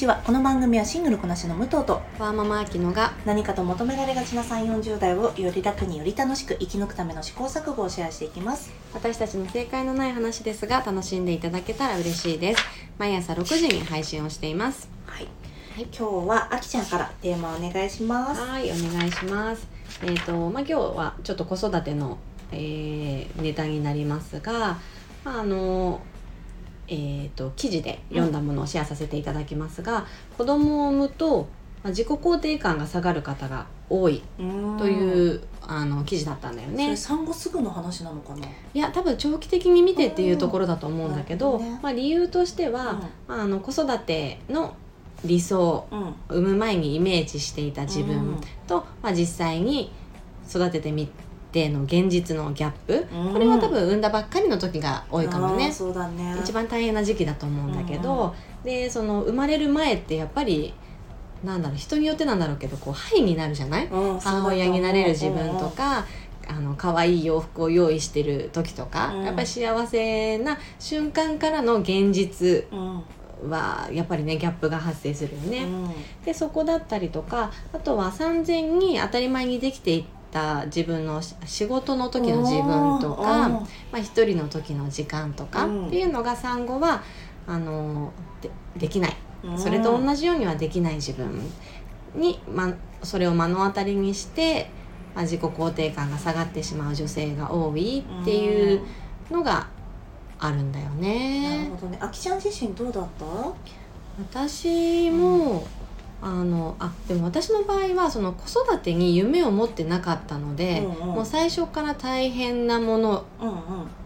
ちは。この番組はシングルこなしの武藤とワーママアキノが何かと求められがちな3 4 0代をより楽により楽しく生き抜くための試行錯誤をシェアしていきます。私たちの正解のない話ですが楽しんでいただけたら嬉しいです。毎朝6時に配信をしています。はい、はい。今日はあきちゃんからテーマお願いします。はいお願いします。えっ、とまあ今日はちょっと子育ての、えーネタになりますが、まあ、あのえー、と記事で読んだものをシェアさせていただきますが、子供を産むと、まあ、自己肯定感が下がる方が多いというう、あの記事だったんだよそねれ。産後すぐの話なのかな？いや多分長期的に見てっていうところだと思うんだけど、ね。まあ、理由としては、まあ、あの子育ての理想うんうん産む前にイメージしていた自分と、まあ、実際に育ててみての現実のギャップ、うん。これは多分産んだばっかりの時が多いかもね。そうだね。一番大変な時期だと思うんだけど、でその生まれる前ってやっぱりなんだろう人によってなんだろうけどこうハイになるじゃない？うん母親になれる自分とか、あの可愛い洋服を用意してる時とか、うん。やっぱり幸せな瞬間からの現実うんうん。はやっぱりねギャップが発生するよね。うん。でそこだったりとかあとは産前に当たり前にできていった自分のし仕事の時の自分とか、うん。まあ、一人の時の時間とかうん。っていうのが産後はあのでできない。うん。それと同じようにはできない自分に、ま、それを目の当たりにして、まあ、自己肯定感が下がってしまう女性が多いっていうのがあるんだよなるね。ほどね。あきちゃん自身どうだった？私も、あのあでも私の場合はその子育てに夢を持ってなかったので、うんうん。もう最初から大変なものっ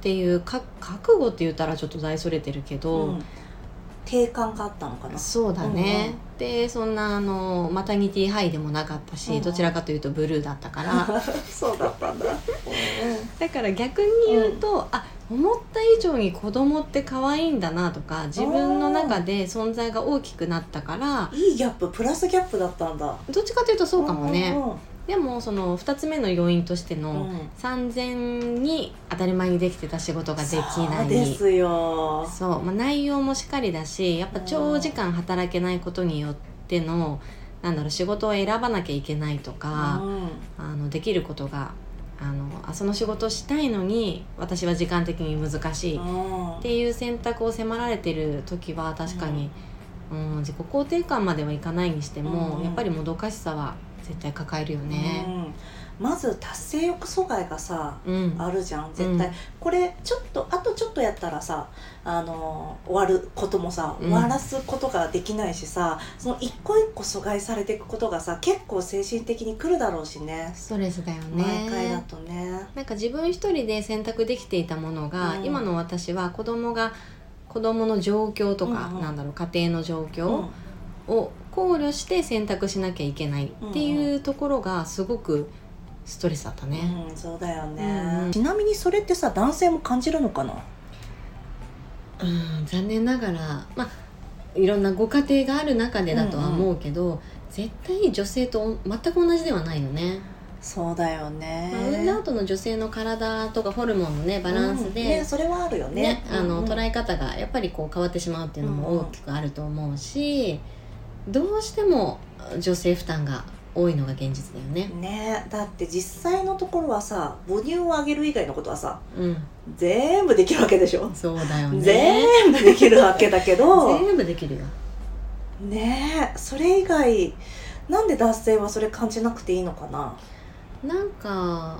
ていうか覚悟って言ったらちょっと大それてるけど、うん定感があったのかな？そうだね、でそんなあのマタニティハイでもなかったし、うん。うんどちらかというとブルーだったから。そうだったんだ、だから逆に言うと、あ思った以上に子供って可愛いんだなとか自分の中で存在が大きくなったからいいギャッププラスギャップだったんだ。どっちかというとそうかもね、うんうんでもその2つ目の要因としての、うん。産前に当たり前にできてた仕事ができない。ですよ。そう、まあ、内容もしっかりだしやっぱ長時間働けないことによってのなんだろう仕事を選ばなきゃいけないとか、あのできることがあのあその仕事をしたいのに私は時間的に難しいっうん。ていう選択を迫られてる時は確かに、うん自己肯定感まではいかないにしても、うん。やっぱりもどかしさは絶対抱えるよね。うん。まず達成欲阻害がさうん、あるじゃん絶対、うん。これちょっとあとちょっとやったらさあの終わることもさうん。終わらすことができないしさ、その一個一個阻害されていくことがさ結構精神的にくるだろうしね。ストレスだよ毎回だね。とね。なんか自分一人で選択できていたものが、うん。今の私は子供が子供の状況とか、なんだろう家庭の状う況ん。を考慮して選択しなきゃいけないっていうところがすごくストレスだったね。うん、そうだよね、うん。うんちなみにそれってさ男性も感じるのかな？うん、残念ながらまあいろんなご家庭がある中でだとは思うけど、絶対女性と全く同じではないよね。そうだよね、まあ、産んだ後の女性の体とかホルモンのねバランスで、うん。ね、それはあるよね。ね、あのうんうん。捉え方がやっぱりこう変わってしまうっていうのも大きくあると思うし、どうしても女性負担が多いのが現実だよね。ねだって実際のところはさ母乳を上げる以外のことはさうん、全部できるわけでしょ、そうだよね。全部できるわけだけど 全部できるよ。ねそれ以外なんで男性はそれ感じなくていいのかな？なんか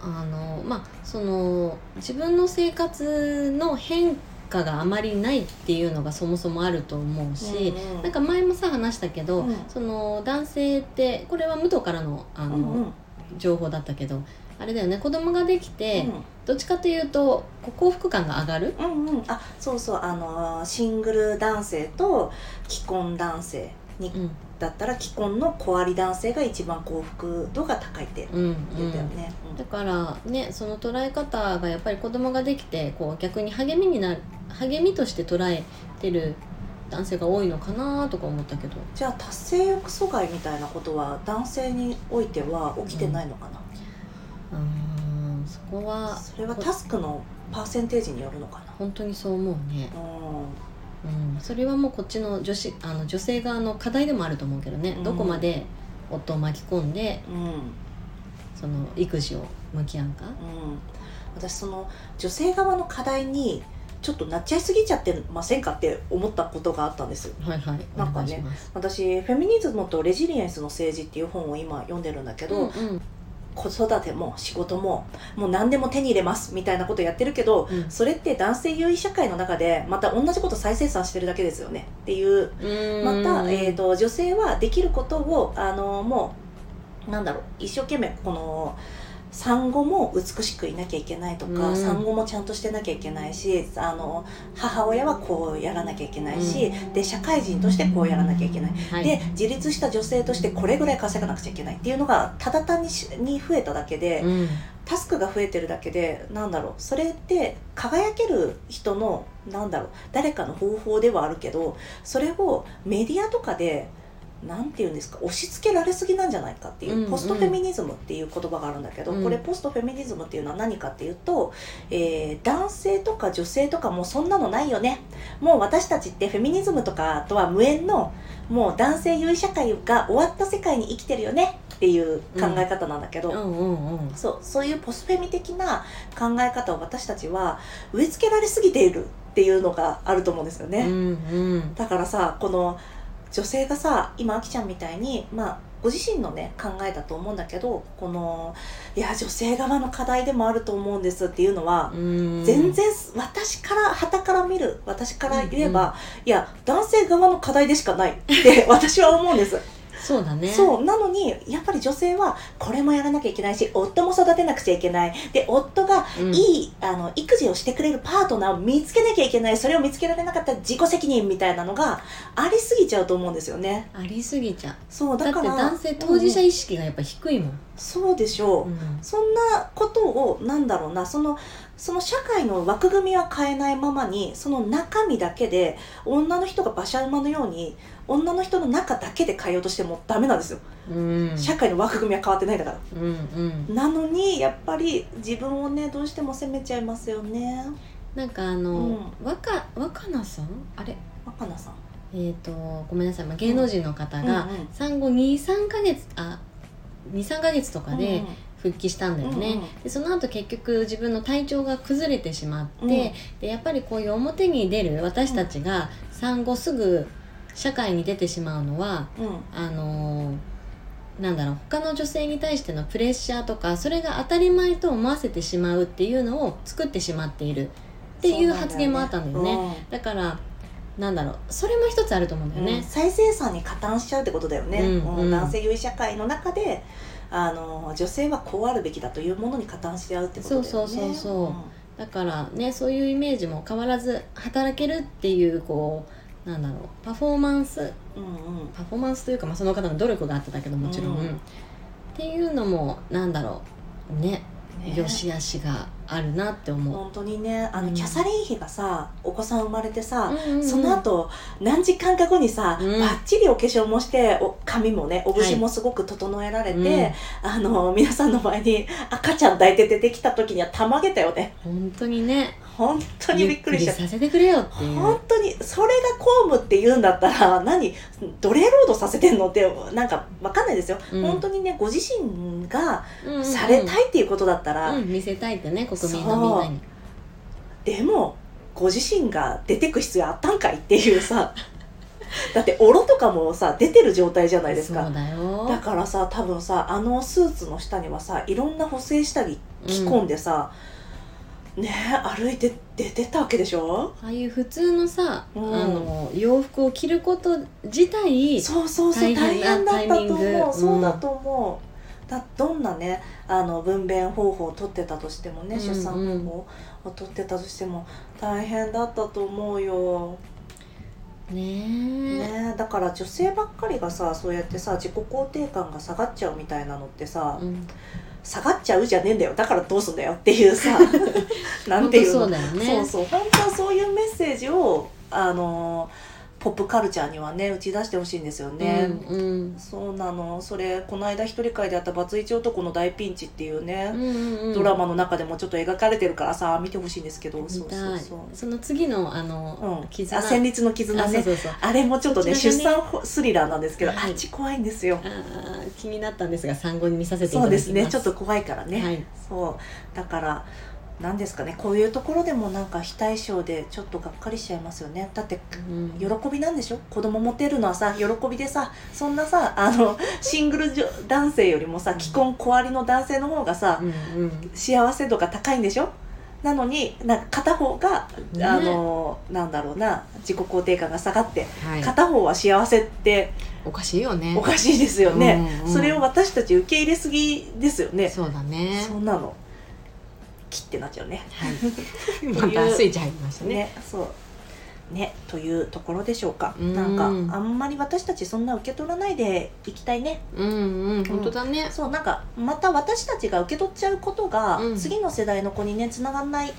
あのまあその自分の生活の変化があまりないっていうのがそもそもあると思うし、うんうん。なんか前もさ話したけど、うん。その男性ってこれは武藤からのあの、うんうん。情報だったけどあれだよね。子供ができて、うん。どっちかというと幸福感が上がる、うんうん、あそうそう。あのーシングル男性と既婚男性にうん。だったら既婚の小あり男性が一番幸福度が高いってうんう言ったよん、ね。だからねその捉え方がやっぱり子供ができてこう逆に励みになる励みとして捉えてる男性が多いのかなとか思ったけど。じゃあ達成欲阻害みたいなことは男性においては起きてないのかな、うーんそこはそれはタスクのパーセンテージによるのかな？本当にそう思うね。うんうん、それはもうこっちの女子あの女性側の課題でもあると思うけどね、うん。どこまで夫を巻き込んでうん。その育児を向き合うか、うん、私その女性側の課題にちょっとなっちゃいすぎちゃってませんかって思ったことがあったんです。はいはい。なんかねお願いします。私「フェミニズムとレジリエンスの政治」っていう本を今読んでるんだけど、うんうん子育ても仕事ももう何でも手に入れますみたいなことやってるけどうん。それって男性優位社会の中でまた同じこと再生産してるだけですよね。っていう。また、えー、と女性はできることをあのもうなんだろう一生懸命この産後も美しくいなきゃいけないとか、うん。産後もちゃんとしてなきゃいけないしあの母親はこうやらなきゃいけないし、で社会人としてこうやらなきゃいけない、はい、で自立した女性としてこれぐらい稼がなくちゃいけないっていうのがただ単にしに増えただけで、うん。タスクが増えてるだけでなんだろう。それって輝ける人のなんだろう。誰かの方法ではあるけどそれをメディアとかでなんていうんですか押し付けられすぎなんじゃないかっていう、うんうんポストフェミニズムっていう言葉があるんだけど、うん。これポストフェミニズムっていうのは何かっていうと、えー男性とか女性とかもうそんなのないよね。もう私たちってフェミニズムとかとは無縁のもう男性優位社会が終わった世界に生きてるよね。っていう考え方なんだけど、そうそういうポスフェミ的な考え方を私たちは植え付けられすぎているっていうのがあると思うんですよね、うんうん。だからさこの女性がさ今あきちゃんみたいにまあご自身のね考えだと思うんだけどこのいや女性側の課題でもあると思うんですっていうのは、うん。全然私から旗から見る私から言えば、いや男性側の課題でしかないって私は思うんですそうだね。そうなのにやっぱり女性はこれもやらなきゃいけないし夫も育てなくちゃいけない。で夫がうん。いい、あの育児をしてくれるパートナーを見つけなきゃいけない。それを見つけられなかったら自己責任みたいなのがありすぎちゃうと思うんですよね。ありすぎちゃう。だってそうだから男性当事者うん意識がやっぱ低いもん、そうでしょう、うん。そんなことをなんだろうな。そのその社会の枠組みは変えないままにその中身だけで女の人が馬車馬のように女の人の中だけで変えようとしてもダメなんですよ、うん。社会の枠組みは変わってないんだから。うんうん。なのにやっぱり自分をねどうしても責めちゃいますよね。なんかあの、うん。若若菜さん？あれ？若菜さん。えっ、とごめんなさい、まあ、芸能人の方が産後23か月あ23か月とかでうん復帰したんだよね、うんうん。でその後結局自分の体調が崩れてしまって、うん。でやっぱりこういう表に出る私たちが産後すぐ社会に出てしまうのはうん。あのーなんだろう他の女性に対してのプレッシャーとかそれが当たり前と思わせてしまうっていうのを作ってしまっているっていう発言もあったんだよね。だからなんだろうそれも一つあると思うんだよね、うん。再生産に加担しちゃうってことだよね、うんうん。男性優位社会の中であの女性はこうあるべきだというものに加担しちゃうってことだよね。そうそうそうそう。だからねそういうイメージも変わらず働けるっていうこうなんだろうパフォーマンス。うんうん。パフォーマンスというか、まあ、その方の努力があっただけどもちろん、うん。っていうのもなんだろう。ねね良し悪しがあるなって思う、本当にねあの、うん。キャサリン妃がさお子さん生まれてさ、うんうんうん。その後何時間か後にさ、うん。バッチリお化粧もしてお髪もねお節もすごく整えられて、あの皆さんの前に赤ちゃん抱いて出てきた時にはたまげたよね。本当にね本当にびっくりした。させてくれよって本当にそれが公務って言うんだったら何？奴隷労働させてんの？ってなんかわかんないですよ、うん。本当にねご自身がうんうんうん。されたいっていうことだったら、うん、見せたいってね国民のみんなに。でもご自身が出てく必要あったんかいっていうさ。だってオロとかもさ出てる状態じゃないですか。だからさ多分さあのスーツの下にはさいろんな補正下着着込んでさ、ね歩いて出てたわけでしょ？ああいう普通のさ、うん。あの洋服を着ること自体そうそうそう大大変だったと思う。そうだと思う、だどんなねあの分娩方法を取ってたとしてもね、うん出産方法を取ってたとしても大変だったと思うよ、ねえ。ね、だから女性ばっかりがさそうやってさ自己肯定感が下がっちゃうみたいなのってさ、うん、下がっちゃうじゃねえんだよ。だからどうすんだよっていうさ なんていうの。そうね。そうそう。本当はそういうメッセージをあのポップカルチャーにはね打ち出してほしいんですよね、うんうん。そうなの。それこの間一人会であった「バツイチ男の大ピンチ」っていうね、うんうんうん。ドラマの中でもちょっと描かれてるからさ見てほしいんですけど。見そうそうそう。その次のあの、うん、絆。あ戦慄の絆ね。あれもちょっとねね。産スリラーなんですけど、はい。あっち怖いんですよ。気になったんですが産後に見させていたそうでだきます。すね。ちょっと怖いからね、はい。そう。だから何ですかねこういうところでもなんか非対称でちょっとがっかりしちゃいますよね。だってうん。喜びなんでしょ？子供持てるのはさ喜びでさそんなさあのシングル女男性よりもさ既婚小割りの男性の方がさうんうん。幸せ度が高いんでしょ？なのになんか片方が、ね。あのなんだろうな自己肯定感が下がって、はい、片方は幸せっておかしいよね。おかしいですよね、うんうん。それを私たち受け入れすぎですよね。そうだね。そんなの切ってなっちゃうね。はい。またスイッチ入りましたね。ねそう。ねというところでしょうか。うん。なんかあんまり私たちそんな受け取らないでいきたいね。うんうん本当だね、そうなんかまた私たちが受け取っちゃうことが、うん。次の世代の子にねつながんない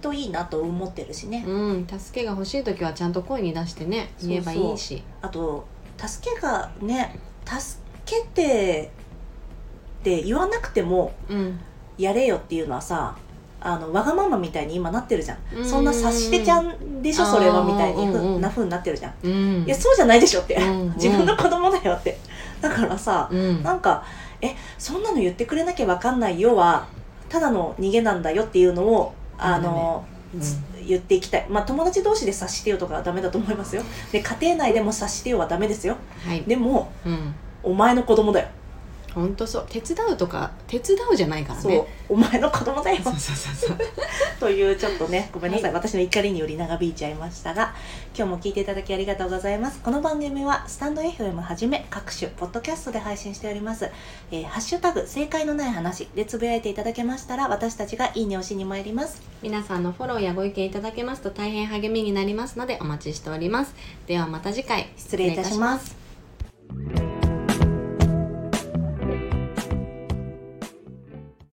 といいなと思ってるしね、うん、助けが欲しい時はちゃんと声に出してね言えばいいし。あと助けがね助けてって言わなくてもうんやれよっていうのはさあのわがままみたいに今なってるじゃん、うん。そんな察してちゃんでしょそれはみたいにふうんうんなふうになってるじゃん、うん。いやそうじゃないでしょって、うん 自分の子供だよって。だからさ、うん。なんかえそんなの言ってくれなきゃわかんないよはただの逃げなんだよっていうのをあの、言っていきたい。まあ友達同士で察してよとかはダメだと思いますよ。で家庭内でも察してよはダメですよ。はい。でもうん。お前の子供だよ、本当そう。手伝うとか手伝うじゃないからそう。ねお前の子供だよ。そうそうそうそう。というちょっとねごめんなさい、は私の怒りにより長引いちゃいましたが今日も聞いていただきありがとうございます。この番組はスタンド FM はじめ各種ポッドキャストで配信しております、えーハッシュタグ正解のない話でつぶやいていただけましたら私たちがいいねをしに参ります。皆さんのフォローやご意見いただけますと大変励みになりますのでお待ちしております。ではまた次回。失礼いたします